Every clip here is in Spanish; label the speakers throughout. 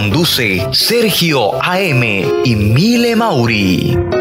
Speaker 1: Conduce Sergio AM y Mile Mauri.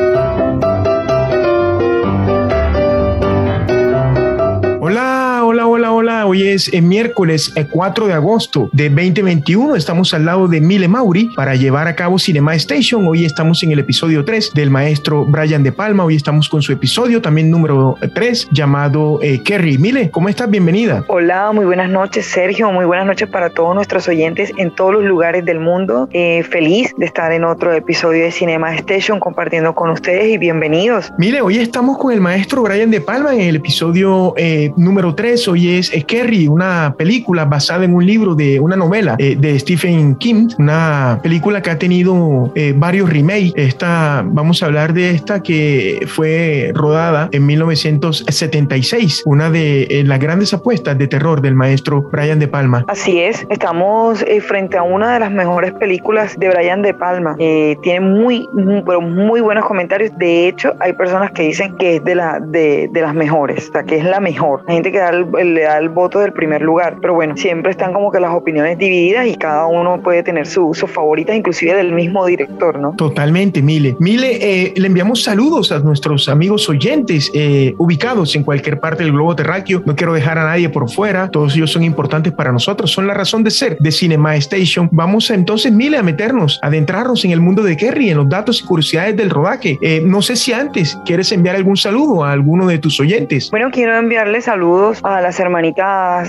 Speaker 2: Hoy es eh, miércoles eh, 4 de agosto de 2021. Estamos al lado de Mile Mauri para llevar a cabo Cinema Station. Hoy estamos en el episodio 3 del maestro Brian De Palma. Hoy estamos con su episodio también número 3 llamado eh, Kerry. Mile, ¿cómo estás? Bienvenida.
Speaker 3: Hola, muy buenas noches, Sergio. Muy buenas noches para todos nuestros oyentes en todos los lugares del mundo. Eh, feliz de estar en otro episodio de Cinema Station compartiendo con ustedes y bienvenidos.
Speaker 2: Mire, hoy estamos con el maestro Brian De Palma en el episodio eh, número 3. Hoy es eh, Kerry, una película basada en un libro de una novela eh, de Stephen King, una película que ha tenido eh, varios remakes. Esta, vamos a hablar de esta que fue rodada en 1976, una de eh, las grandes apuestas de terror del maestro Brian De Palma.
Speaker 3: Así es, estamos eh, frente a una de las mejores películas de Brian De Palma. Eh, tiene muy, muy, pero muy buenos comentarios. De hecho, hay personas que dicen que es de, la, de, de las mejores, o sea, que es la mejor. Hay gente que da el- le da el voto del primer lugar, pero bueno, siempre están como que las opiniones divididas y cada uno puede tener su- sus favoritas, inclusive del mismo director, ¿no?
Speaker 2: Totalmente, Mile. Mile, eh, le enviamos saludos a nuestros amigos oyentes eh, ubicados en cualquier parte del globo terráqueo. No quiero dejar a nadie por fuera. Todos ellos son importantes para nosotros. Son la razón de ser de Cinema Station. Vamos a, entonces, Mile, a meternos, a adentrarnos en el mundo de Kerry, en los datos y curiosidades del rodaje. Eh, no sé si antes quieres enviar algún saludo a alguno de tus oyentes.
Speaker 3: Bueno, quiero enviarle saludos a las hermanitas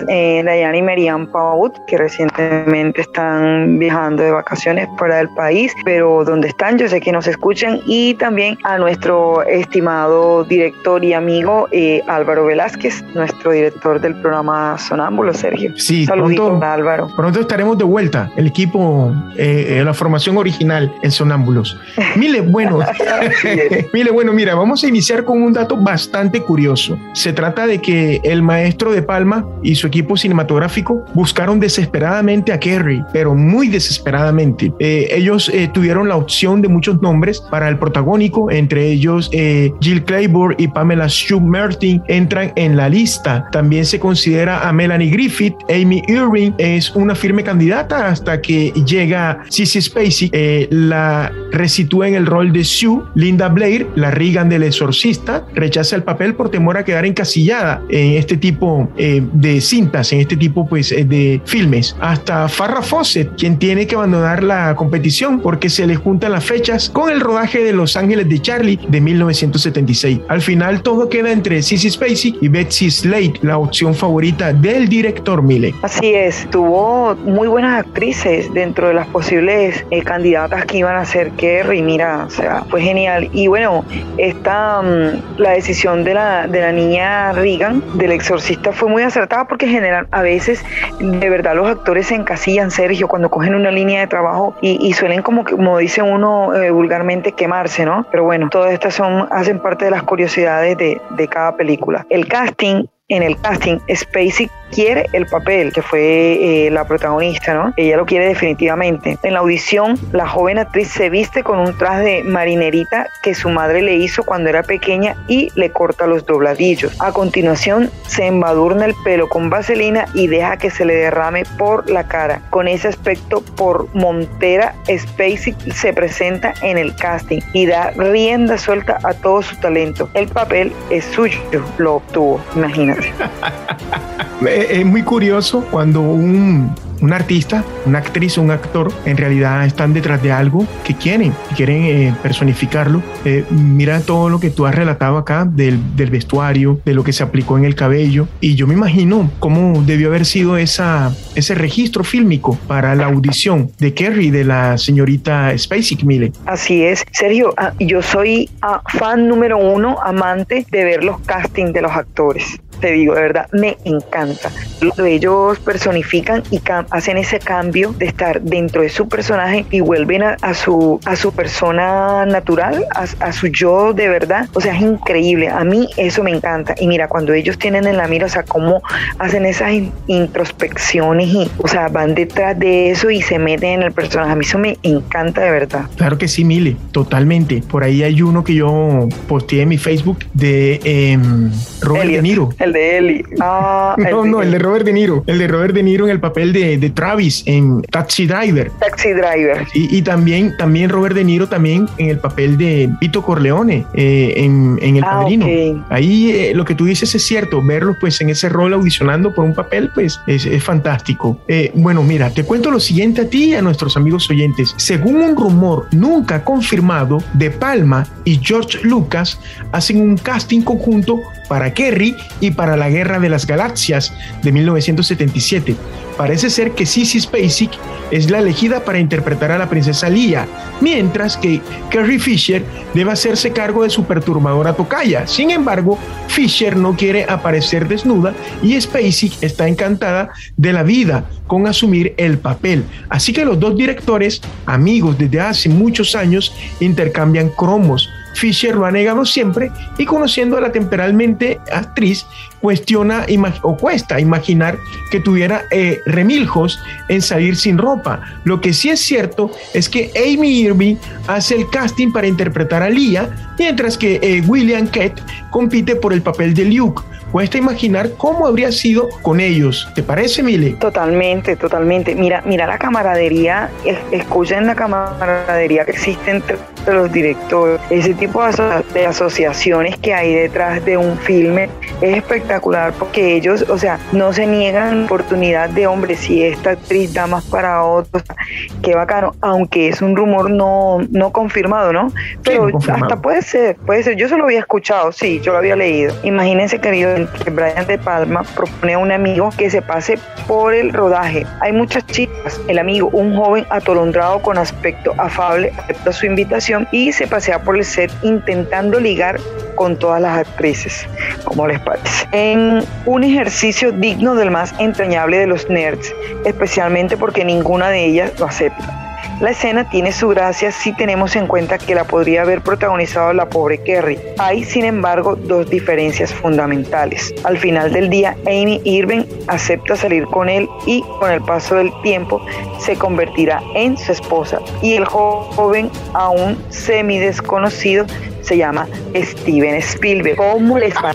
Speaker 3: eh, Dayana y Merian Paut, que recientemente están viajando de vacaciones fuera del país, pero donde están yo sé que nos escuchan, y también a nuestro estimado director y amigo eh, Álvaro Velázquez, nuestro director del programa Sonámbulo, Sergio.
Speaker 2: Sí,
Speaker 3: Saluditos
Speaker 2: pronto-
Speaker 3: a Álvaro.
Speaker 2: Pronto estaremos de vuelta, el equipo, eh, eh, la formación original en Sonámbulos. Mile, bueno, Mire, bueno, mira, vamos a iniciar con un dato bastante curioso. Se trata de que el maestro de Palma y su equipo cinematográfico buscaron desesperadamente a Kerry, pero muy desesperadamente. Eh, ellos eh, tuvieron la opción de muchos nombres para el protagónico, entre ellos eh, Jill Clayburgh y Pamela Sue Martin entran en la lista. También se considera a Melanie Griffith, Amy Irving es una firme candidata hasta que llega Sissy Spacey, eh, la resitúa en el rol de Sue, Linda Blair, la Regan del exorcista, rechaza el papel por temor a quedar encasillada en este tipo eh, cintas, en este tipo pues eh, de filmes. Hasta Farrah Fawcett, quien tiene que abandonar la competición porque se le juntan las fechas con el rodaje de Los Ángeles de Charlie de 1976. Al final todo queda entre Sissy Spacey y Betsy Slade, la opción favorita del director Mille.
Speaker 3: Así es, tuvo muy buenas actrices dentro de las posibles eh, candidatas que iban a ser Kerry. Mira, o sea, fue genial. Y bueno, esta, mm, la decisión de la, de la niña Regan, del exorcista, fue muy acertada porque en general, a veces, de verdad, los actores se encasillan, Sergio, cuando cogen una línea de trabajo y, suelen como, como dice uno eh, vulgarmente, quemarse, ¿no? Pero bueno, todas estas son, hacen parte de las curiosidades de, de cada película. El casting en el casting, Spacey quiere el papel, que fue eh, la protagonista, ¿no? Ella lo quiere definitivamente. En la audición, la joven actriz se viste con un traje de marinerita que su madre le hizo cuando era pequeña y le corta los dobladillos. A continuación, se embadurna el pelo con vaselina y deja que se le derrame por la cara. Con ese aspecto, por Montera, Spacey se presenta en el casting y da rienda suelta a todo su talento. El papel es suyo, lo obtuvo, imagínate.
Speaker 2: es muy curioso cuando un un artista, una actriz, un actor, en realidad están detrás de algo que quieren, quieren eh, personificarlo. Eh, mira todo lo que tú has relatado acá del, vestuario, de lo que se aplicó en el cabello, y yo me imagino cómo debió haber sido esa, ese registro fílmico para la audición de Kerry, de la señorita Spacey Mille.
Speaker 3: Así es, Sergio, ah, yo soy ah, fan número uno, amante de ver los castings de los actores te digo, de verdad, me encanta. Ellos personifican y hacen ese cambio de estar dentro de su personaje y vuelven a, su, a su persona natural, a, su yo de verdad. O sea, es increíble. A mí eso me encanta. Y mira, cuando ellos tienen en la mira, o sea, cómo hacen esas introspecciones y, o sea, van detrás de eso y se meten en el personaje. A mí eso me encanta de verdad.
Speaker 2: Claro que sí, Mile, totalmente. Por ahí hay uno que yo posteé en mi Facebook de em, Robert De Niro
Speaker 3: de Eli.
Speaker 2: Ah, no, no, el de Robert De Niro. El de Robert De Niro en el papel de, de Travis en Taxi Driver.
Speaker 3: Taxi Driver.
Speaker 2: Y, y, también, también Robert De Niro también en el papel de Vito Corleone eh, en, en, El ah, Padrino. Ahí eh, lo que tú dices es cierto. Verlo pues en ese rol audicionando por un papel pues es, es fantástico. Eh, bueno, mira, te cuento lo siguiente a ti y a nuestros amigos oyentes. Según un rumor nunca confirmado, De Palma y George Lucas hacen un casting conjunto para Kerry y para la Guerra de las Galaxias de 1977. Parece ser que Sissy Spacek es la elegida para interpretar a la princesa Leia, mientras que Carrie Fisher debe hacerse cargo de su perturbadora tocaya. Sin embargo, Fisher no quiere aparecer desnuda y Spacek está encantada de la vida con asumir el papel. Así que los dos directores, amigos desde hace muchos años, intercambian cromos Fisher lo ha negado siempre y conociendo a la temporalmente actriz, cuestiona o cuesta imaginar que tuviera eh, remiljos en salir sin ropa. Lo que sí es cierto es que Amy Irving hace el casting para interpretar a Leah, mientras que eh, William Kett compite por el papel de Luke cuesta imaginar cómo habría sido con ellos. ¿Te parece, Mile?
Speaker 3: Totalmente, totalmente. Mira, mira la camaradería, escuchen la camaradería que existe entre los directores. Ese tipo de asociaciones que hay detrás de un filme es espectacular porque ellos, o sea, no se niegan oportunidad de hombre si esta actriz da más para otros. Qué bacano, aunque es un rumor no, no confirmado, ¿no? Pero hasta puede ser, puede ser. Yo solo había escuchado, sí, yo lo había leído. Imagínense, querido que Brian De Palma propone a un amigo que se pase por el rodaje. Hay muchas chicas. El amigo, un joven atolondrado con aspecto afable, acepta su invitación y se pasea por el set intentando ligar con todas las actrices. como les parece? En un ejercicio digno del más entrañable de los nerds, especialmente porque ninguna de ellas lo acepta. La escena tiene su gracia si tenemos en cuenta que la podría haber protagonizado la pobre Kerry. Hay, sin embargo, dos diferencias fundamentales. Al final del día, Amy Irving acepta salir con él y con el paso del tiempo se convertirá en su esposa. Y el joven, aún semi desconocido, se llama Steven Spielberg. ¿Cómo les va?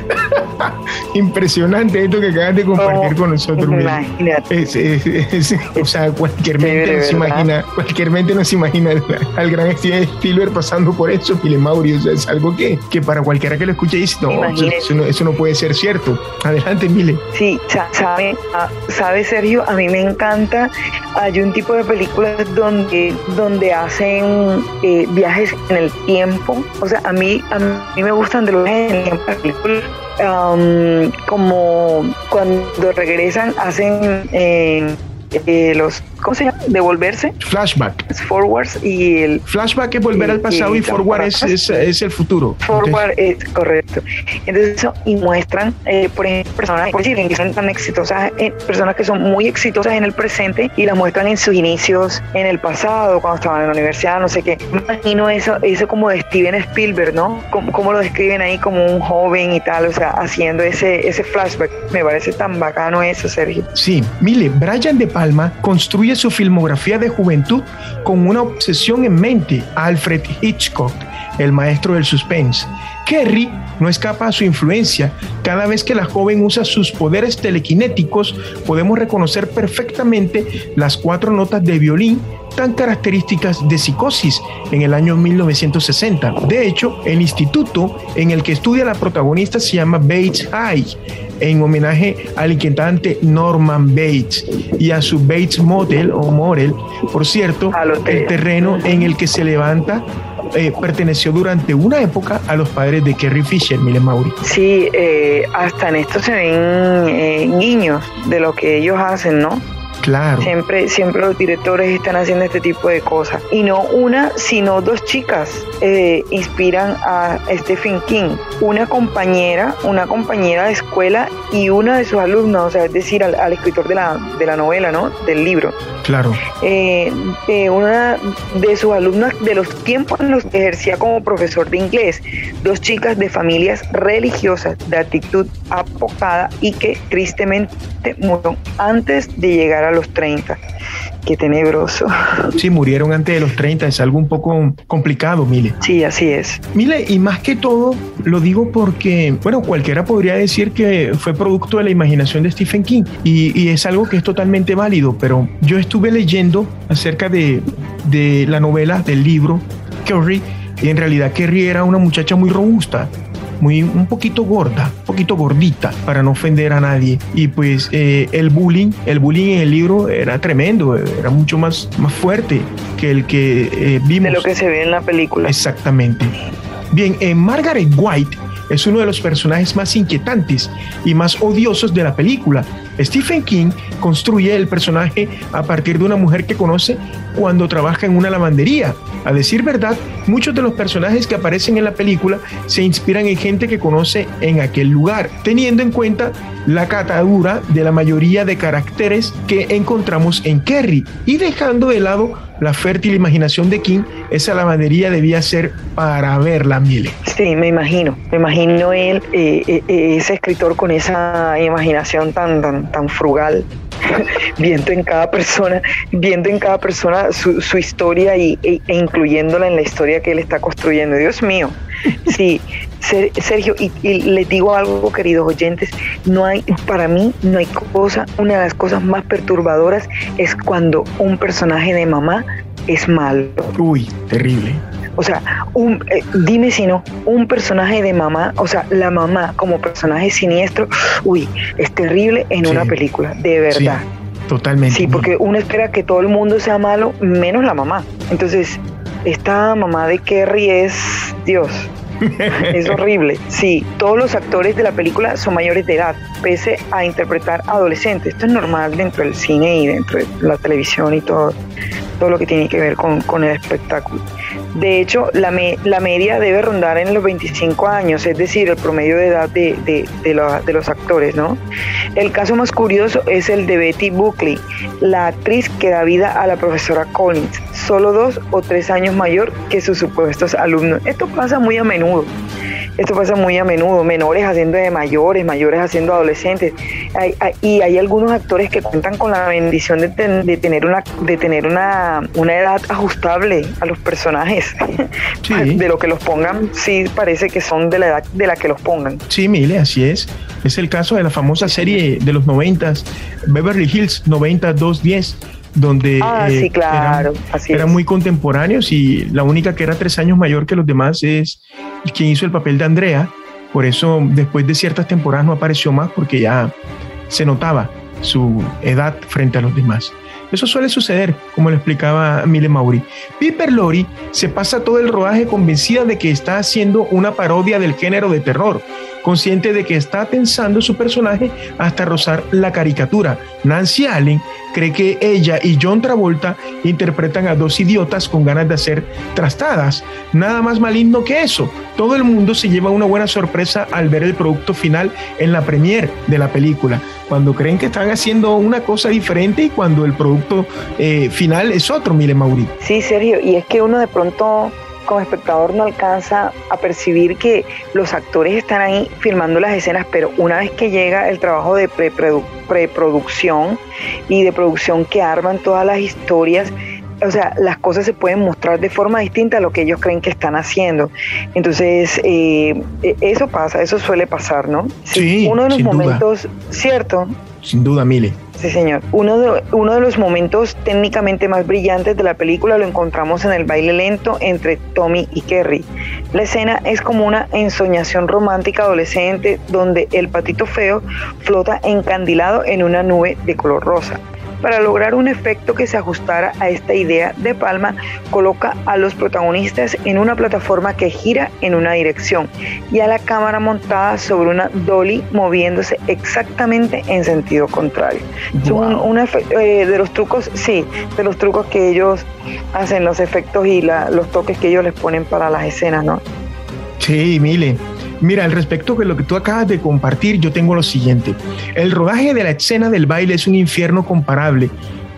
Speaker 2: Impresionante esto que acabas de compartir con nosotros. Imagínate. o sea, cualquier mente nos imagina, cualquier mente nos imagina al, gran Steven Spielberg pasando por eso, y Mauri. O sea, es algo que, que para cualquiera que lo escuche dice, no, eso, no, puede ser cierto. Adelante, Mile.
Speaker 3: Sí, sabe, ah, sabe Sergio, a mí me encanta. Hay un tipo de películas donde, donde hacen eh, viajes en el tiempo. O sea, a mí, a mí me gustan de los viajes en el tiempo como cuando regresan hacen eh, eh, los ¿cómo se llama? Devolverse.
Speaker 2: Flashback.
Speaker 3: Es forwards y el...
Speaker 2: Flashback es volver al pasado y, forward es, es, es el futuro.
Speaker 3: Forward es correcto. Entonces, y muestran, eh, por ejemplo, personas por decir, que son tan exitosas, eh, personas que son muy exitosas en el presente y las muestran en sus inicios en el pasado, cuando estaban en la universidad, no sé qué. Me imagino eso, eso como de Steven Spielberg, ¿no? Como, como lo describen ahí como un joven y tal, o sea, haciendo ese, ese flashback. Me parece tan bacano eso, Sergio.
Speaker 2: Sí, mire, Brian De Palma construye su filmografía de juventud con una obsesión en mente, Alfred Hitchcock, el maestro del suspense. Kerry no escapa a su influencia. Cada vez que la joven usa sus poderes telequinéticos, podemos reconocer perfectamente las cuatro notas de violín tan características de psicosis en el año 1960. De hecho, el instituto en el que estudia la protagonista se llama Bates High, en homenaje al inquietante Norman Bates y a su Bates Motel o Morel. Por cierto, el terreno en el que se levanta eh, perteneció durante una época a los padres de Kerry Fisher, Mile Mauri.
Speaker 3: Sí, eh, hasta en esto se ven eh, guiños de lo que ellos hacen, ¿no?
Speaker 2: Claro.
Speaker 3: Siempre, siempre los directores están haciendo este tipo de cosas. Y no una, sino dos chicas eh, inspiran a Stephen King. Una compañera, una compañera de escuela y una de sus alumnos, o sea, es decir, al, al escritor de la, de la novela, ¿no? Del libro.
Speaker 2: Claro.
Speaker 3: Eh, eh, una de sus alumnas de los tiempos en los que ejercía como profesor de inglés, dos chicas de familias religiosas de actitud apocada y que tristemente murieron antes de llegar a los 30. Qué tenebroso.
Speaker 2: Sí, murieron antes de los 30, es algo un poco complicado, Mile.
Speaker 3: Sí, así es.
Speaker 2: Mile, y más que todo, lo digo porque, bueno, cualquiera podría decir que fue producto de la imaginación de Stephen King y, y es algo que es totalmente válido, pero yo estuve leyendo acerca de, de la novela, del libro, Kerry, y en realidad Kerry era una muchacha muy robusta, muy un poquito gorda, un poquito gordita, para no ofender a nadie. Y pues eh, el bullying, el bullying en el libro era tremendo, era mucho más, más fuerte que el que eh, vimos.
Speaker 3: De lo que se ve en la película.
Speaker 2: Exactamente. Bien, eh, Margaret White es uno de los personajes más inquietantes y más odiosos de la película. Stephen King construye el personaje a partir de una mujer que conoce cuando trabaja en una lavandería. A decir verdad, muchos de los personajes que aparecen en la película se inspiran en gente que conoce en aquel lugar, teniendo en cuenta la catadura de la mayoría de caracteres que encontramos en Kerry y dejando de lado la fértil imaginación de King, esa lavandería debía ser para verla, Miele.
Speaker 3: Sí, me imagino, me imagino él, eh, eh, ese escritor con esa imaginación tan, tan, tan frugal, viendo en cada persona, viendo en cada persona su, su historia y, e, e, incluyéndola en la historia que él está construyendo. Dios mío, sí, Sergio, y, y, les digo algo, queridos oyentes, no hay, para mí, no hay cosa, una de las cosas más perturbadoras es cuando un personaje de mamá es malo.
Speaker 2: Uy, terrible.
Speaker 3: O sea, un, eh, dime si no, un personaje de mamá, o sea, la mamá como personaje siniestro, uy, es terrible en sí. una película, de verdad.
Speaker 2: Sí, totalmente.
Speaker 3: Sí, porque uno espera que todo el mundo sea malo, menos la mamá. Entonces, esta mamá de Kerry es Dios. es horrible. Sí, todos los actores de la película son mayores de edad, pese a interpretar adolescentes. Esto es normal dentro del cine y dentro de la televisión y todo, todo lo que tiene que ver con, con el espectáculo. De hecho, la, me, la, media debe rondar en los 25 años, es decir, el promedio de edad de, de, de, los actores, ¿no? El caso más curioso es el de Betty Buckley, la actriz que da vida a la profesora Collins, solo dos o tres años mayor que sus supuestos alumnos. Esto pasa muy a menudo. Esto pasa muy a menudo, menores haciendo de mayores, mayores haciendo adolescentes. Hay, hay, y hay algunos actores que cuentan con la bendición de, ten, de tener, una, de tener una, una, edad ajustable a los personajes. Sí. De lo que los pongan, sí parece que son de la edad de la que los pongan.
Speaker 2: Sí, Mile, así es. Es el caso de la famosa serie de los noventas, Beverly Hills 90210 donde
Speaker 3: ah, sí, claro.
Speaker 2: eran, eran muy contemporáneos y la única que era tres años mayor que los demás es quien hizo el papel de Andrea. Por eso después de ciertas temporadas no apareció más porque ya se notaba su edad frente a los demás. Eso suele suceder, como le explicaba Mile Mauri. Piper Lori se pasa todo el rodaje convencida de que está haciendo una parodia del género de terror, consciente de que está tensando su personaje hasta rozar la caricatura. Nancy Allen cree que ella y John Travolta interpretan a dos idiotas con ganas de hacer trastadas. Nada más maligno que eso. Todo el mundo se lleva una buena sorpresa al ver el producto final en la premiere de la película, cuando creen que están haciendo una cosa diferente y cuando el producto eh, final es otro, mire Mauri.
Speaker 3: Sí, Sergio, y es que uno de pronto como espectador no alcanza a percibir que los actores están ahí filmando las escenas, pero una vez que llega el trabajo de preproducción y de producción que arman todas las historias, o sea, las cosas se pueden mostrar de forma distinta a lo que ellos creen que están haciendo. Entonces, eh, e, eso pasa, eso suele pasar, ¿no?
Speaker 2: Sí,
Speaker 3: uno de los momentos, ¿cierto?
Speaker 2: Sin duda, Mile.
Speaker 3: Sí, señor. Uno de, uno de los momentos técnicamente más brillantes de la película lo encontramos en el baile lento entre Tommy y Kerry. La escena es como una ensoñación romántica adolescente donde el patito feo flota encandilado en una nube de color rosa. Para lograr un efecto que se ajustara a esta idea, De Palma coloca a los protagonistas en una plataforma que gira en una dirección y a la cámara montada sobre una dolly moviéndose exactamente en sentido contrario. Un, eh, de los trucos, sí, de los trucos que ellos hacen, los efectos y los toques que ellos les ponen para las escenas, ¿no?
Speaker 2: Sí, Mile. Mira, al respecto de lo que tú acabas de compartir, yo tengo lo siguiente. El rodaje de la escena del baile es un infierno comparable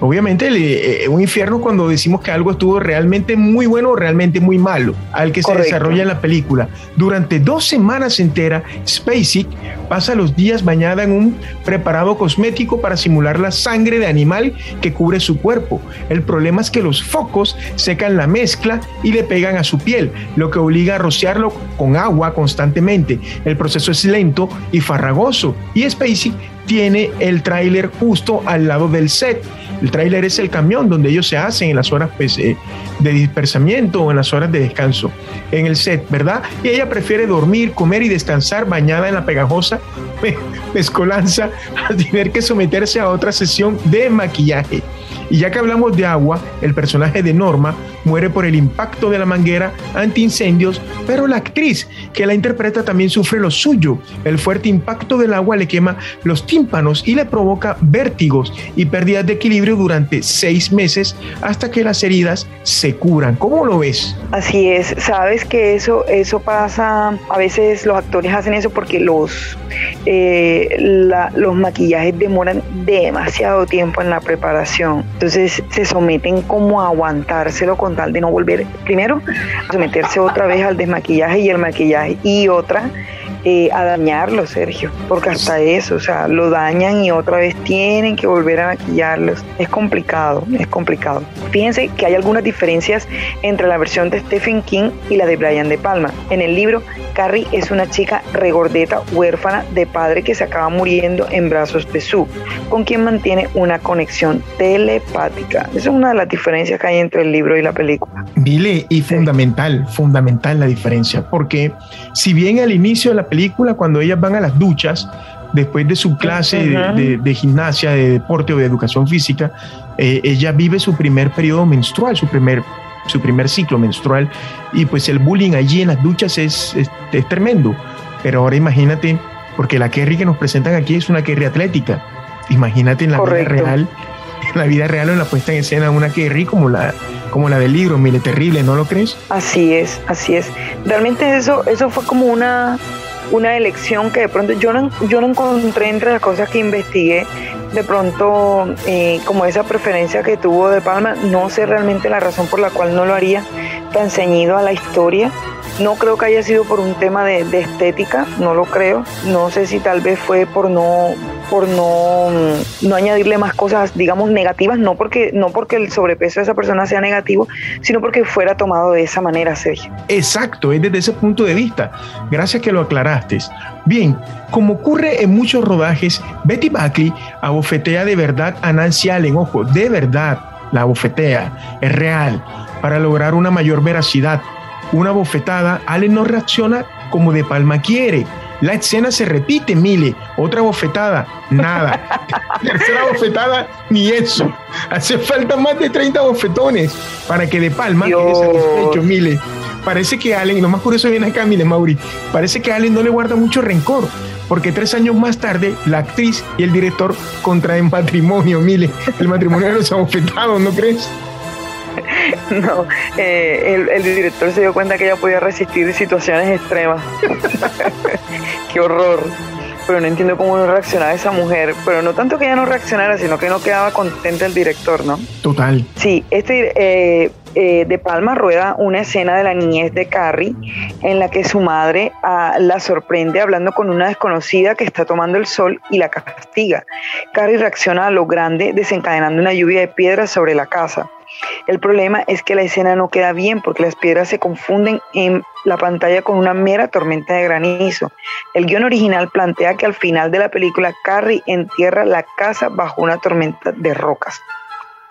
Speaker 2: obviamente eh, un infierno cuando decimos que algo estuvo realmente muy bueno o realmente muy malo, al que se desarrolla en la película. Durante dos semanas enteras, Spacey pasa los días bañada en un preparado cosmético para simular la sangre de animal que cubre su cuerpo. El problema es que los focos secan la mezcla y le pegan a su piel, lo que obliga a rociarlo con agua constantemente. El proceso es lento y farragoso y Spacey tiene el tráiler justo al lado del set el tráiler es el camión donde ellos se hacen en las horas pues, eh, de dispersamiento o en las horas de descanso en el set, ¿verdad? Y ella prefiere dormir, comer y descansar bañada en la pegajosa mezcolanza a tener que someterse a otra sesión de maquillaje. Y ya que hablamos de agua, el personaje de Norma muere por el impacto de la manguera antiincendios, pero la actriz que la interpreta también sufre lo suyo. El fuerte impacto del agua le quema los tímpanos y le provoca vértigos y pérdidas de equilibrio durante seis meses hasta que las heridas se curan. ¿Cómo lo ves?
Speaker 3: Así es, sabes que eso, eso pasa, a veces los actores hacen eso porque los, eh, los maquillajes demoran demasiado tiempo en la preparación. Entonces se someten como a aguantárselo con de no volver, primero, a someterse otra vez al desmaquillaje y el maquillaje y otra eh, a dañarlo, Sergio, porque hasta eso, o sea, lo dañan y otra vez tienen que volver a maquillarlos. Es complicado, es complicado. Fíjense que hay algunas diferencias entre la versión de Stephen King y la de Brian De Palma. En el libro, Carrie es una chica regordeta, huérfana de padre que se acaba muriendo en brazos de Sue, con quien mantiene una conexión telepática. Esa es una de las diferencias que hay entre el libro y la película.
Speaker 2: Vile, y fundamental, fundamental la diferencia, porque si bien al inicio de la película cuando ellas van a las duchas, después de su clase de, gimnasia, de deporte o de educación física, eh, ella vive su primer periodo menstrual, su primer, su primer ciclo menstrual, y pues el bullying allí en las duchas es, es, tremendo. Pero ahora imagínate, porque la Kerry que nos presentan aquí es una Kerry atlética, imagínate en la vida real, en la vida real o en la puesta en escena una Kerry como la, como la del libro, mire, terrible, ¿no lo crees?
Speaker 3: Así es, así es. Realmente eso, eso fue como una una elección que de pronto yo no, yo no encontré entre las cosas que investigué, de pronto eh, como esa preferencia que tuvo de Palma, no sé realmente la razón por la cual no lo haría tan ceñido a la historia. No creo que haya sido por un tema de, estética, no lo creo. No sé si tal vez fue por no por no, no añadirle más cosas, digamos, negativas, no porque, no porque el sobrepeso de esa persona sea negativo, sino porque fuera tomado de esa manera, Sergio.
Speaker 2: Exacto, es desde ese punto de vista. Gracias que lo aclaraste. Bien, como ocurre en muchos rodajes, Betty Buckley abofetea de verdad a Nancy Allen, ojo, de verdad, la abofetea, es real, para lograr una mayor veracidad. Una bofetada, Allen no reacciona como De Palma quiere la escena se repite, Mile. Otra bofetada, nada. Tercera bofetada, ni eso. Hace falta más de 30 bofetones para que De Palma quede satisfecho, Mile. parece que Allen, y lo más curioso viene acá, mire, Mauri, parece que Allen no le guarda mucho rencor, porque tres años más tarde la actriz y el director contraen matrimonio, mire, el matrimonio de los abofetados, ¿no crees?
Speaker 3: No, eh, el, el, director se dio cuenta que ella podía resistir situaciones extremas. Qué horror. Pero no entiendo cómo no reaccionaba esa mujer. Pero no tanto que ella no reaccionara, sino que no quedaba contenta el director, ¿no?
Speaker 2: Total.
Speaker 3: Sí, este eh, eh, De Palma rueda una escena de la niñez de Carrie en la que su madre ah, la sorprende hablando con una desconocida que está tomando el sol y la castiga. Carrie reacciona a lo grande desencadenando una lluvia de piedras sobre la casa. El problema es que la escena no queda bien porque las piedras se confunden en la pantalla con una mera tormenta de granizo. El guion original plantea que al final de la película Carrie entierra la casa bajo una tormenta de rocas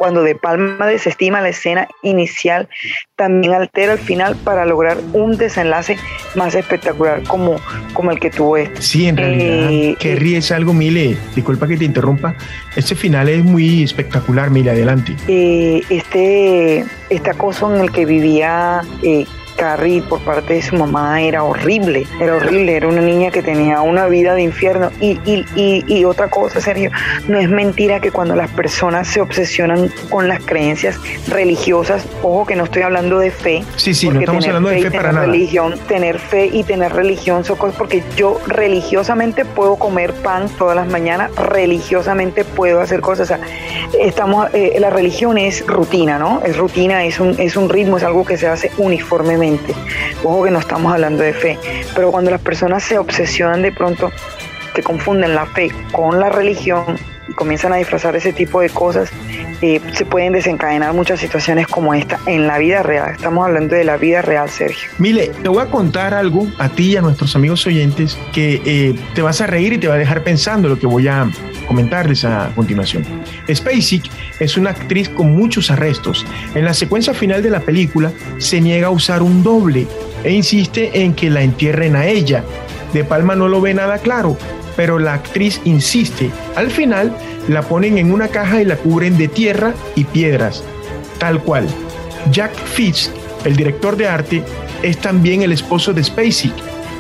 Speaker 3: cuando De Palma desestima la escena inicial, también altera el final para lograr un desenlace más espectacular como, como el que tuvo este.
Speaker 2: Sí, en realidad, eh, que es algo, Mile, disculpa que te interrumpa, este final es muy espectacular, Mile, adelante.
Speaker 3: Eh, este, este acoso en el que vivía... Eh, Carrie por parte de su mamá era horrible, era horrible, era una niña que tenía una vida de infierno. Y, y, y, otra cosa, Sergio, no es mentira que cuando las personas se obsesionan con las creencias religiosas, ojo que no estoy hablando de fe.
Speaker 2: Sí, sí, no estamos hablando de fe para nada.
Speaker 3: Religión, tener fe y tener religión son cosas porque yo religiosamente puedo comer pan todas las mañanas, religiosamente puedo hacer cosas. O sea, estamos, eh, la religión es rutina, ¿no? Es rutina, es un, es un ritmo, es algo que se hace uniformemente Ojo que no estamos hablando de fe, pero cuando las personas se obsesionan de pronto, que confunden la fe con la religión y comienzan a disfrazar ese tipo de cosas, eh, se pueden desencadenar muchas situaciones como esta en la vida real. Estamos hablando de la vida real, Sergio.
Speaker 2: Mile, te voy a contar algo a ti y a nuestros amigos oyentes que eh, te vas a reír y te va a dejar pensando lo que voy a comentarles a continuación. Spacek es una actriz con muchos arrestos. En la secuencia final de la película se niega a usar un doble e insiste en que la entierren a ella. De Palma no lo ve nada claro, pero la actriz insiste. Al final la ponen en una caja y la cubren de tierra y piedras, tal cual. Jack Fitz, el director de arte, es también el esposo de Spacek,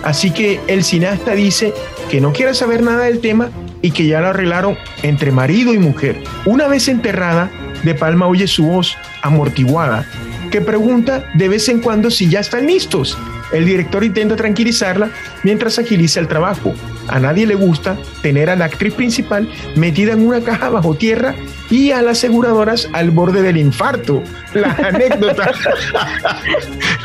Speaker 2: así que el cineasta dice que no quiere saber nada del tema y que ya lo arreglaron entre marido y mujer. Una vez enterrada, De Palma oye su voz amortiguada que pregunta de vez en cuando si ya están listos. El director intenta tranquilizarla mientras agiliza el trabajo. A nadie le gusta tener a la actriz principal metida en una caja bajo tierra y a las aseguradoras al borde del infarto. La anécdota,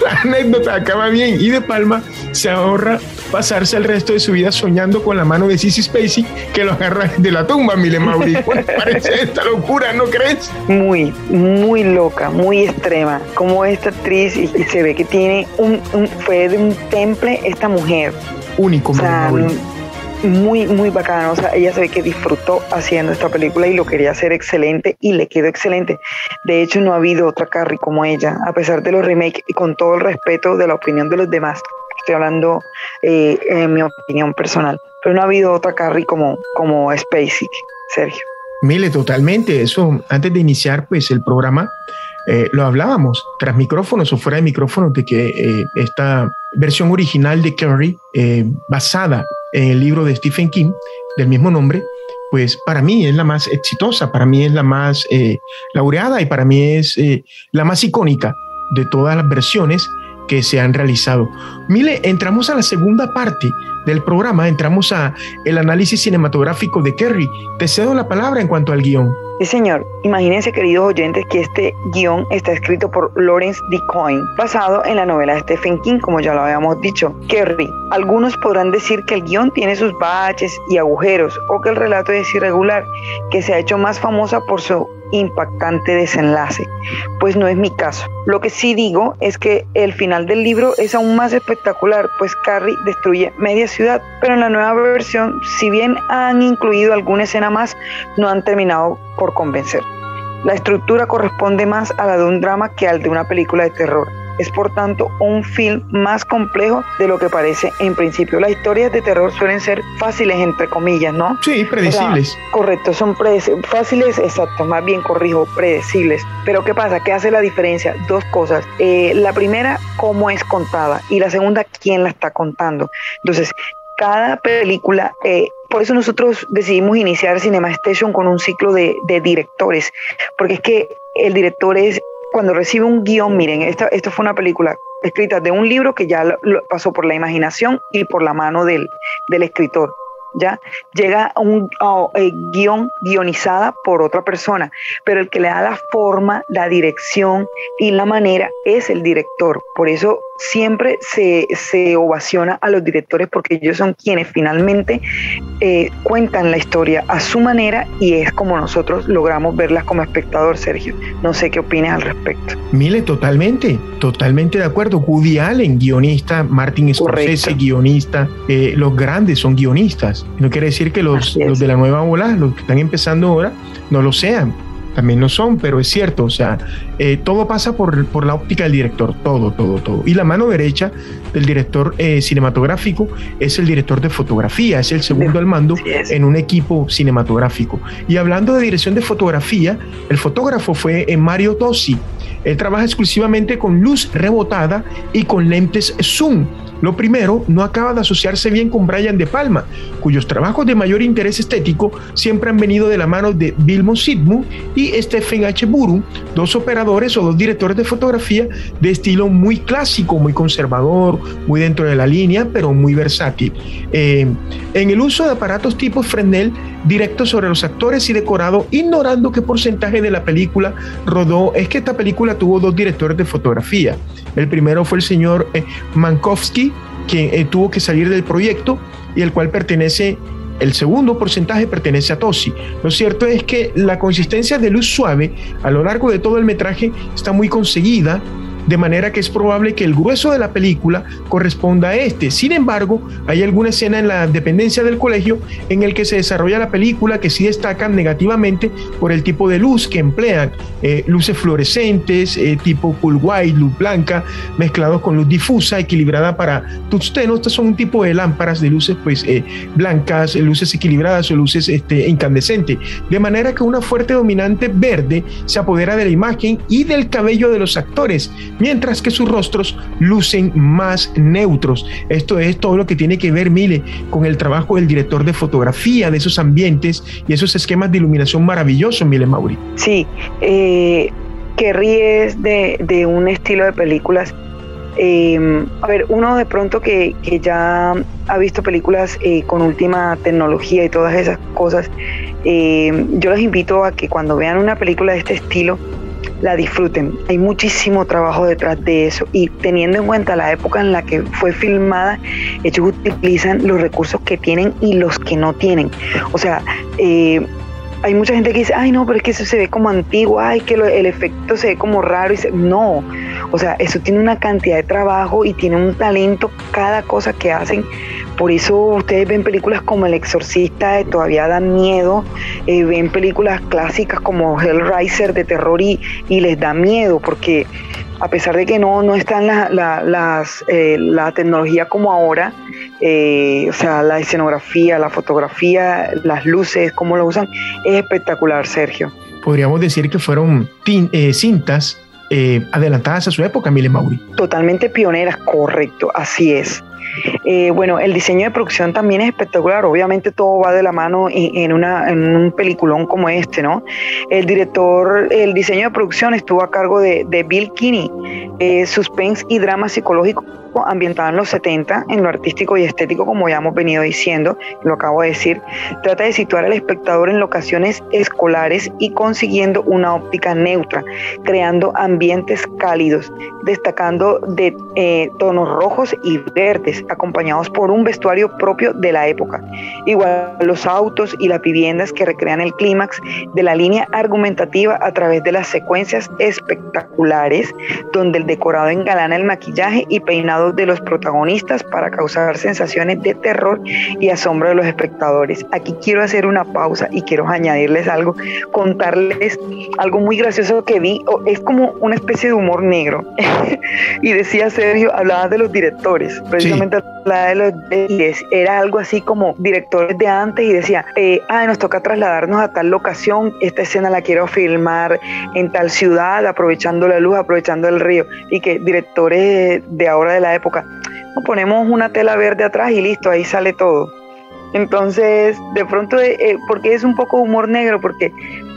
Speaker 2: la anécdota acaba bien y De Palma se ahorra pasarse el resto de su vida soñando con la mano de Sissy Spacey que lo agarra de la tumba, Mile Mauri. parece esta locura, ¿no crees?
Speaker 3: Muy, muy loca, muy extrema. Como esta actriz y, se ve que tiene un, fue de un temple esta mujer.
Speaker 2: Único, o
Speaker 3: muy, muy bacano. O sea, ella se ve que disfrutó haciendo esta película y lo quería hacer excelente y le quedó excelente. De hecho, no ha habido otra Carrie como ella, a pesar de los remakes y con todo el respeto de la opinión de los demás. Estoy hablando eh, en mi opinión personal. Pero no ha habido otra Carrie como, como Spacey, Sergio.
Speaker 2: Mile, totalmente. Eso, antes de iniciar pues el programa, eh, lo hablábamos tras micrófonos o fuera de micrófonos de que eh, esta versión original de Carrie, basada en el libro de Stephen King del mismo nombre, pues para mí es la más exitosa, para mí es la más eh, laureada y para mí es eh, la más icónica de todas las versiones que se han realizado. Mile, entramos a la segunda parte del programa, entramos a el análisis cinematográfico de Kerry. Te cedo la palabra en cuanto al guion.
Speaker 3: Sí, señor. Imagínense, queridos oyentes, que este guion está escrito por Lawrence D. Basado en la novela de Stephen King, como ya lo habíamos dicho. Kerry. Algunos podrán decir que el guion tiene sus baches y agujeros, o que el relato es irregular, que se ha hecho más famosa por su impactante desenlace. Pues no es mi caso. Lo que sí digo es que el final del libro es aún más espectacular, pues Carrie destruye media ciudad, pero en la nueva versión, si bien han incluido alguna escena más, no han terminado por convencer. La estructura corresponde más a la de un drama que al de una película de terror. Es por tanto un film más complejo de lo que parece en principio. Las historias de terror suelen ser fáciles, entre comillas, ¿no?
Speaker 2: Sí, predecibles.
Speaker 3: correcto, son fáciles, exacto, más bien corrijo, predecibles. Pero ¿qué pasa? ¿Qué hace la diferencia? Dos cosas. Eh, la primera, cómo es contada. Y la segunda, quién la está contando. Entonces, cada película, eh, por eso nosotros decidimos iniciar Cinema Station con un ciclo de, directores, porque es que el director es, cuando recibe un guion, miren, esta, esto fue una película escrita de un libro que ya pasó por la imaginación y por la mano del, del escritor. ¿ya? Llega un eh, guion guionizada por otra persona, pero el que le da la forma, la dirección y la manera es el director. Por eso siempre se, ovaciona a los directores porque ellos son quienes finalmente eh, cuentan la historia a su manera y es como nosotros logramos verlas como espectador, Sergio. No sé qué opinas al respecto.
Speaker 2: Mile, totalmente, totalmente de acuerdo. Woody Allen, guionista, Martin Scorsese, guionista, eh, los grandes son guionistas. No quiere decir que los, los de la nueva ola, los que están empezando ahora, no lo sean también no son, pero es cierto, o sea, eh, todo pasa por, por, la óptica del director, todo, todo, todo. Y la mano derecha del director eh, cinematográfico es el director de fotografía, es el segundo al mando en un equipo cinematográfico. Y hablando de dirección de fotografía, el fotógrafo fue eh, Mario Tosi. Él trabaja exclusivamente con luz rebotada y con lentes zoom lo primero, no acaba de asociarse bien con Brian De Palma, cuyos trabajos de mayor interés estético siempre han venido de la mano de Vilmo Sidmu y Stephen H. Buru, dos operadores o dos directores de fotografía de estilo muy clásico, muy conservador, muy dentro de la línea, pero muy versátil. Eh, en el uso de aparatos tipo Fresnel, directo sobre los actores y decorado, ignorando qué porcentaje de la película rodó, es que esta película tuvo dos directores de fotografía. El primero fue el señor eh, Mankowski, que eh, tuvo que salir del proyecto y el cual pertenece el segundo porcentaje pertenece a Tosi. Lo cierto es que la consistencia de luz suave a lo largo de todo el metraje está muy conseguida de manera que es probable que el grueso de la película corresponda a este. Sin embargo, hay alguna escena en la dependencia del colegio en el que se desarrolla la película que sí destacan negativamente por el tipo de luz que emplean, eh, luces fluorescentes, eh, tipo full white, luz blanca, mezclados con luz difusa, equilibrada para tungsteno. Estas son un tipo de lámparas de luces pues eh, blancas, luces equilibradas o luces este, incandescentes, de manera que una fuerte dominante verde se apodera de la imagen y del cabello de los actores, mientras que sus rostros lucen más neutros. Esto es todo lo que tiene que ver, Mile, con el trabajo del director de fotografía, de esos ambientes y esos esquemas de iluminación maravillosos, Mile Mauri.
Speaker 3: Sí, eh, que ríes de, un estilo de películas eh, a ver, uno de pronto que, ya ha visto películas eh, con última tecnología y todas esas cosas, yo les invito a que cuando vean una película de este estilo, la disfruten. Hay muchísimo trabajo detrás de eso y teniendo en cuenta la época en la que fue filmada, ellos utilizan los recursos que tienen y los que no tienen. O sea, eh, hay mucha gente que dice, ay no, pero es que eso se ve como antiguo, ay que el efecto se ve como raro. Y No, o sea, eso tiene una cantidad de trabajo y tiene un talento cada cosa que hacen por eso ustedes ven películas como El Exorcista, todavía dan miedo, eh, ven películas clásicas como Hellraiser de terror y, les da miedo, porque a pesar de que no, no está la, las, eh, la tecnología como ahora, o sea, la escenografía, la fotografía, las luces, cómo lo usan, es espectacular, Sergio.
Speaker 2: Podríamos decir que fueron cintas adelantadas a su época, Mile Mauri.
Speaker 3: Totalmente pioneras, correcto, así es. Eh, bueno, el diseño de producción también es espectacular. Obviamente todo va de la mano en, un peliculón como este, ¿no? El director, el diseño de producción estuvo a cargo de, Bill Kinney, eh, suspense y drama psicológico ambientado en los 70, en lo artístico y estético, como ya hemos venido diciendo, lo acabo de decir, trata de situar al espectador en locaciones escolares y consiguiendo una óptica neutra, creando ambientes cálidos, destacando de eh, tonos rojos y verdes, acompañados por un vestuario propio de la época. Igual los autos y las viviendas que recrean el clímax de la línea argumentativa a través de las secuencias espectaculares donde el decorado engalana el maquillaje y peinado de los protagonistas para causar sensaciones de terror y asombro de los espectadores. Aquí quiero hacer una pausa y quiero añadirles algo, contarles algo muy gracioso que vi. Es como una especie de humor negro. y decía Sergio, hablaba de los directores, precisamente hablaba de los era algo así como directores de antes y decía, eh, nos toca trasladarnos a tal locación, esta escena la quiero filmar en tal ciudad, aprovechando la luz, aprovechando el río, y que directores de ahora de la época, ponemos una tela verde atrás y listo, ahí sale todo. Entonces, de pronto, eh, eh, porque es un poco humor negro, porque,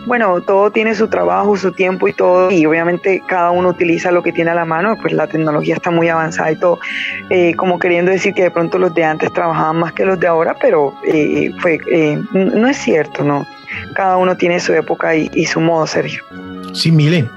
Speaker 3: bueno, todo tiene su trabajo, su tiempo y todo, y obviamente cada uno utiliza lo que tiene a la mano, pues la tecnología está muy avanzada y todo, eh, como queriendo decir que de pronto los de antes trabajaban más que los de ahora, pero fue, no es cierto, ¿no? Cada uno tiene su época y, su modo, Sergio.
Speaker 2: Sí, miren,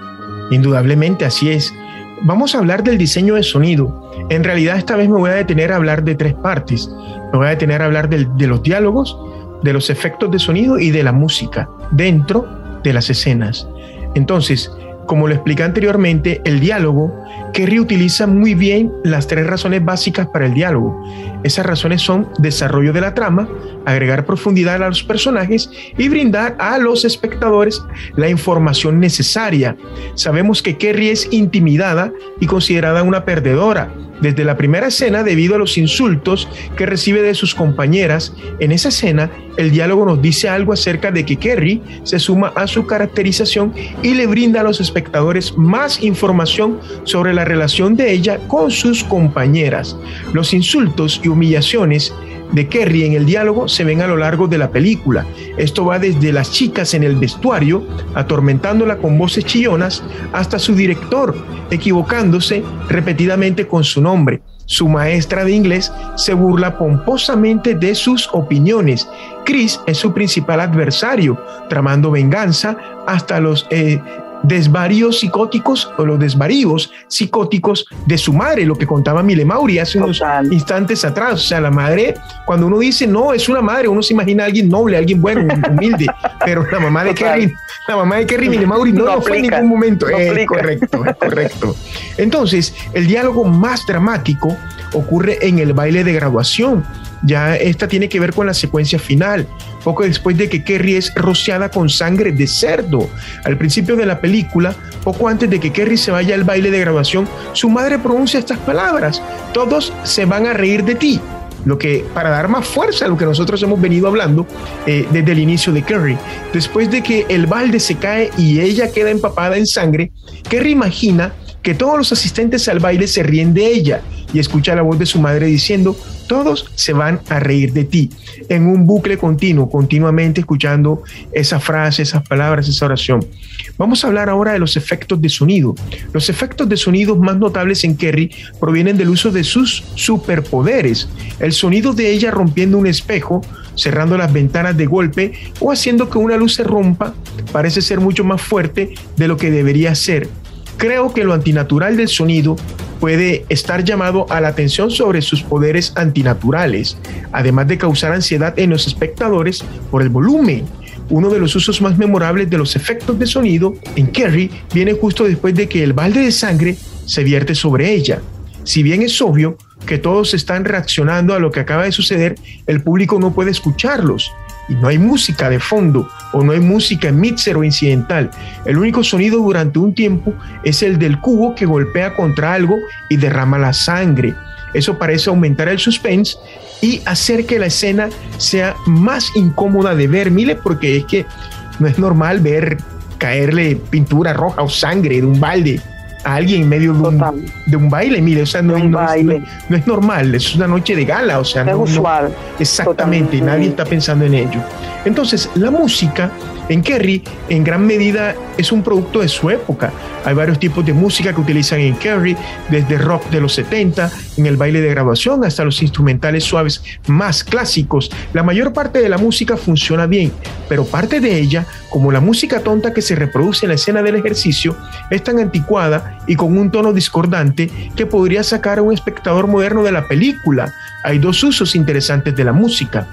Speaker 2: indudablemente así es. Vamos a hablar del diseño de sonido. En realidad esta vez me voy a detener a hablar de tres partes. Me voy a detener a hablar de, los diálogos, de los efectos de sonido y de la música dentro de las escenas. Entonces, como lo expliqué anteriormente, el diálogo, Kerry utiliza muy bien las tres razones básicas para el diálogo. Esas razones son desarrollo de la trama, agregar profundidad a los personajes y brindar a los espectadores la información necesaria. Sabemos que Kerry es intimidada y considerada una perdedora desde la primera escena debido a los insultos que recibe de sus compañeras. En esa escena, el diálogo nos dice algo acerca de que Kerry se suma a su caracterización y le brinda a los espectadores más información sobre la relación de ella con sus compañeras. Los insultos y humillaciones de Kerry en el diálogo se ven a lo largo de la película. Esto va desde las chicas en el vestuario, atormentándola con voces chillonas, hasta su director, equivocándose repetidamente con su nombre. Su maestra de inglés se burla pomposamente de sus opiniones. Chris es su principal adversario, tramando venganza hasta los eh, desvaríos psicóticos o los desvaríos psicóticos de su madre, lo que contaba Mile Mauri hace unos instantes atrás. O sea, la madre, cuando uno dice no, es una madre, uno se imagina a alguien noble, alguien bueno, humilde, pero la mamá de Kerry, la mamá de Kerry Mile Mauri no, lo fue en ningún momento. es correcto, es correcto. Entonces, el diálogo más dramático ocurre en el baile de graduación ya esta tiene que ver con la secuencia final, poco después de que Kerry es rociada con sangre de cerdo. Al principio de la película, poco antes de que Kerry se vaya al baile de grabación, su madre pronuncia estas palabras, todos se van a reír de ti. Lo que, para dar más fuerza a lo que nosotros hemos venido hablando eh, desde el inicio de Kerry, después de que el balde se cae y ella queda empapada en sangre, Kerry imagina que todos los asistentes al baile se ríen de ella y escucha la voz de su madre diciendo, todos se van a reír de ti, en un bucle continuo, continuamente escuchando esa frase, esas palabras, esa oración. Vamos a hablar ahora de los efectos de sonido. Los efectos de sonido más notables en Kerry provienen del uso de sus superpoderes, el sonido de ella rompiendo un espejo, cerrando las ventanas de golpe o haciendo que una luz se rompa, parece ser mucho más fuerte de lo que debería ser Creo que lo antinatural del sonido puede estar llamado a la atención sobre sus poderes antinaturales, además de causar ansiedad en los espectadores por el volumen. Uno de los usos más memorables de los efectos de sonido en Kerry viene justo después de que el balde de sangre se vierte sobre ella. Si bien es obvio que todos están reaccionando a lo que acaba de suceder, el público no puede escucharlos y no hay música de fondo o no hay música en mixer o incidental. El único sonido durante un tiempo es el del cubo que golpea contra algo y derrama la sangre. Eso parece aumentar el suspense y hacer que la escena sea más incómoda de ver, mire, porque es que no es normal ver caerle pintura roja o sangre de un balde a alguien en medio de un, baile, mire, o sea, no, no, es, normal, es una noche de gala, o sea,
Speaker 3: no es usual.
Speaker 2: exactamente, nadie está pensando en ello. Entonces, la música En Kerry, en gran medida, es un producto de su época. Hay varios tipos de música que utilizan en Kerry, desde rock de los 70, en el baile de grabación, hasta los instrumentales suaves más clásicos. La mayor parte de la música funciona bien, pero parte de ella, como la música tonta que se reproduce en la escena del ejercicio, es tan anticuada y con un tono discordante que podría sacar a un espectador moderno de la película. Hay dos usos interesantes de la música.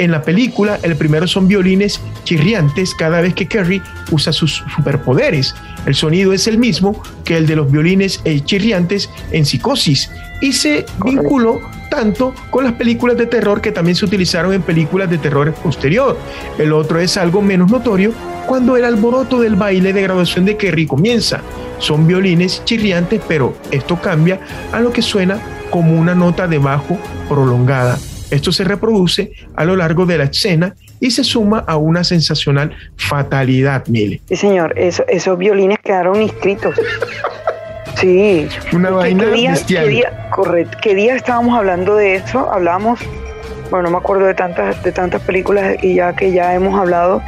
Speaker 2: En la película, el primero son violines chirriantes cada vez que Kerry usa sus superpoderes. El sonido es el mismo que el de los violines eh, chirriantes en Psicosis y se vinculó tanto con las películas de terror que también se utilizaron en películas de terror posterior. El otro es algo menos notorio cuando el alboroto del baile de graduación de Kerry comienza. Son violines chirriantes, pero esto cambia a lo que suena como una nota de bajo prolongada. Esto se reproduce a lo largo de la escena y se suma a una sensacional fatalidad, Mile.
Speaker 3: Sí, señor, esos violines quedaron inscritos. Sí.
Speaker 2: Una vaina
Speaker 3: ¿Qué día,
Speaker 2: bestial.
Speaker 3: ¿qué día, correcto, ¿Qué día estábamos hablando de eso? Hablábamos, bueno, no me acuerdo de tantas, de tantas películas y ya que ya hemos hablado,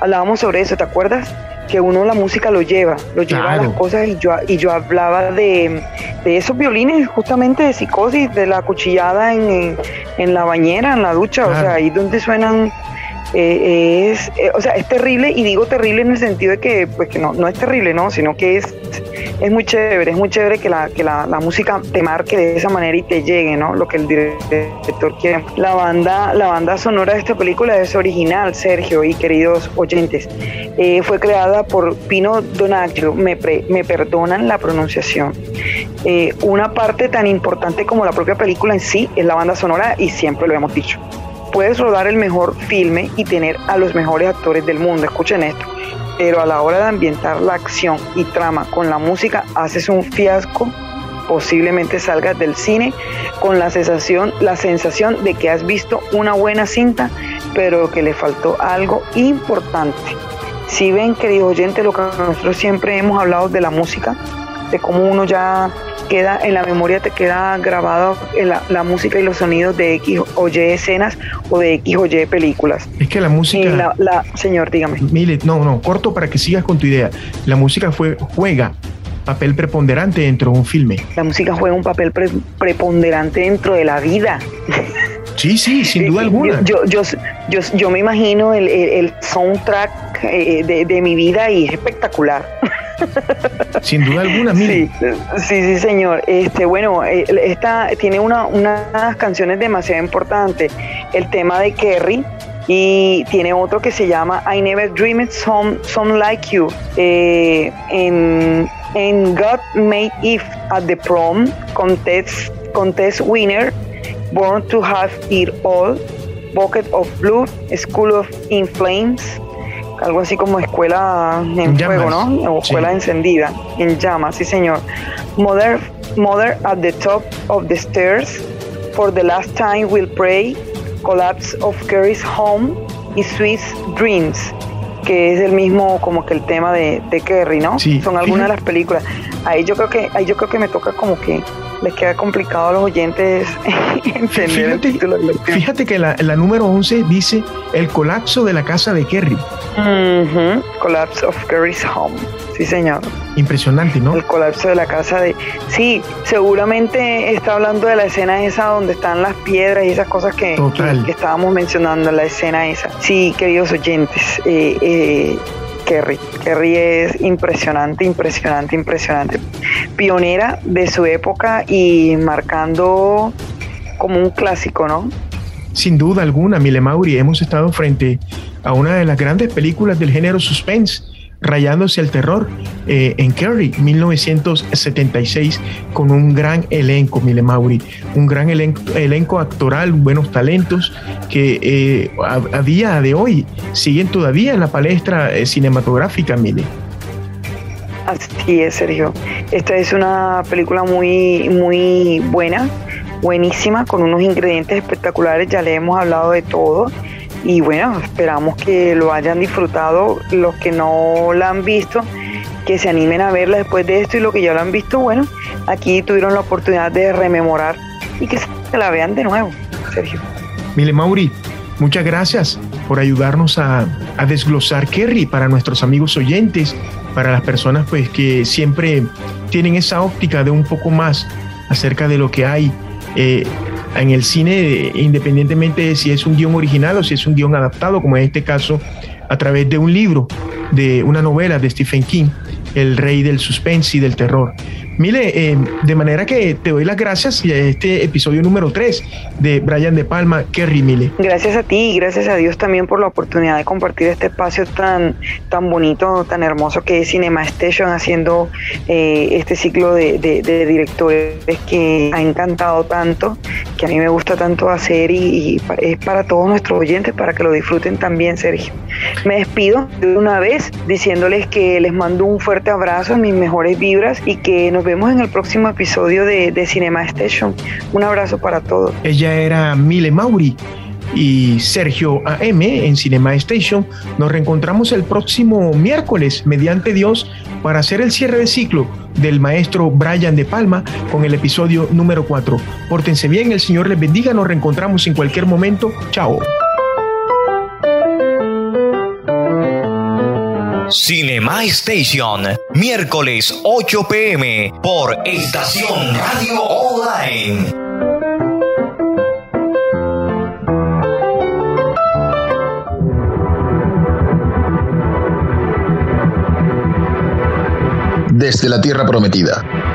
Speaker 3: hablábamos sobre eso, ¿te acuerdas? Que uno la música lo lleva, lo lleva a las cosas y yo, y yo hablaba de, de esos violines, justamente de psicosis, de la cuchillada en, en, la bañera, en la ducha, o sea, ahí donde suenan eh, es, eh, o sea, es terrible y digo terrible en el sentido de que, pues que no, no es terrible, ¿no? Sino que es, es muy chévere, es muy chévere que la, que la, la música te marque de esa manera y te llegue, ¿no? Lo que el director quiere. La banda, la banda sonora de esta película es original, Sergio y queridos oyentes. Eh, fue creada por Pino Donaggio, me, pre- me perdonan la pronunciación. Eh, una parte tan importante como la propia película en sí es la banda sonora y siempre lo hemos dicho puedes rodar el mejor filme y tener a los mejores actores del mundo, escuchen esto, pero a la hora de ambientar la acción y trama con la música haces un fiasco, posiblemente salgas del cine con la sensación, la sensación de que has visto una buena cinta, pero que le faltó algo importante. Si ven, queridos oyentes, lo que nosotros siempre hemos hablado de la música, de cómo uno ya queda en la memoria, te queda grabado en la, la música y los sonidos de X o Y escenas o de X o Y películas.
Speaker 2: Es que la música...
Speaker 3: la, la- señor, dígame.
Speaker 2: Mile, no, no, corto para que sigas con tu idea. La música fue, juega papel preponderante dentro de un filme.
Speaker 3: La música juega un papel pre- preponderante dentro de la vida.
Speaker 2: Sí, sí, sin duda alguna.
Speaker 3: Yo, yo, yo, yo, yo me imagino el, el- el soundtrack eh, de, de mi vida y es espectacular.
Speaker 2: Sin duda alguna.
Speaker 3: Sí, sí, sí, señor. Este, bueno, eh, esta tiene una, unas canciones demasiado importantes. El tema de Kerry y tiene otro que se llama I Never Dreamed Some, Some Like You. Eh, en, en God Made If at the Prom, contest, contest winner, Born to Have It All, Bucket of Blue, School of In Flames, algo así como escuela en fuego. ¿no? O
Speaker 2: Sí.
Speaker 3: escuela encendida, en llamas, sí señor. Mother, Mother at the top of the stairs, for the last time we'll pray, Collapse of Carrie's Home y Sweet Dreams, que es el mismo como que el tema de, de Kerry, ¿no?
Speaker 2: Sí,
Speaker 3: Son algunas de las películas. Ahí yo creo que, ahí yo creo que me toca como que les queda complicado a los oyentes entender el
Speaker 2: Fíjate,
Speaker 3: título de la
Speaker 2: fíjate que la, la número 11 dice el colapso de la casa de Kerry.
Speaker 3: Ujú, Collapse of Carrie's Home. Sí, señor.
Speaker 2: Impresionante, ¿no?
Speaker 3: El colapso de la casa de... Sí, seguramente está hablando de la escena esa donde están las piedras y esas cosas que, que, que estábamos mencionando, la escena esa. Sí, queridos oyentes, eh, eh, Kerry. Kerry es impresionante, impresionante, impresionante. Pionera de su época y marcando como un clásico, ¿no?
Speaker 2: Sin duda alguna, Mile Mauri, hemos estado frente a una de las grandes películas del género suspense, rayándose el terror, eh, en Kerry, 1976, con un gran elenco, Mile Mauri, un gran elenco, actoral, buenos talentos que eh, a, a día de hoy siguen todavía en la palestra eh, cinematográfica, Mile.
Speaker 3: Así es, Sergio. Esta es una película muy, muy buena, buenísima, con unos ingredientes espectaculares. Ya le hemos hablado de todo. Y bueno, esperamos que lo hayan disfrutado. Los que no la han visto, que se animen a verla después de esto. Y los que ya la han visto, bueno, aquí tuvieron la oportunidad de rememorar y que se la vean de nuevo, Sergio.
Speaker 2: Mile Mauri, muchas gracias por ayudarnos a, a desglosar Kerry para nuestros amigos oyentes, para las personas pues que siempre tienen esa óptica de un poco más acerca de lo que hay eh, en el cine, independientemente de si es un guion original o si es un guion adaptado, como en este caso a través de un libro, de una novela de Stephen King, El rey del suspense y del terror. Mire, eh, de manera que te doy las gracias y a este episodio número 3 de Brian De Palma, Kerry Mile.
Speaker 3: Gracias a ti y gracias a Dios también por la oportunidad de compartir este espacio tan, tan bonito, tan hermoso que es Cinema Station, haciendo eh, este ciclo de, directores que ha encantado tanto, que a mí me gusta tanto hacer y, es para todos nuestros oyentes, para que lo disfruten también, Sergio. Me despido de una vez diciéndoles que les mando un fuerte abrazo, mis mejores vibras y que nos vemos en el próximo episodio de, de Cinema Station. Un abrazo para todos.
Speaker 2: Ella era Mile Mauri y Sergio AM en Cinema Station. Nos reencontramos el próximo miércoles, mediante Dios, para hacer el cierre de ciclo del maestro Brian de Palma con el episodio número 4. Pórtense bien, el Señor les bendiga, nos reencontramos en cualquier momento. Chao.
Speaker 1: Cinema Station, miércoles 8 pm por Estación Radio Online.
Speaker 4: Desde la Tierra Prometida,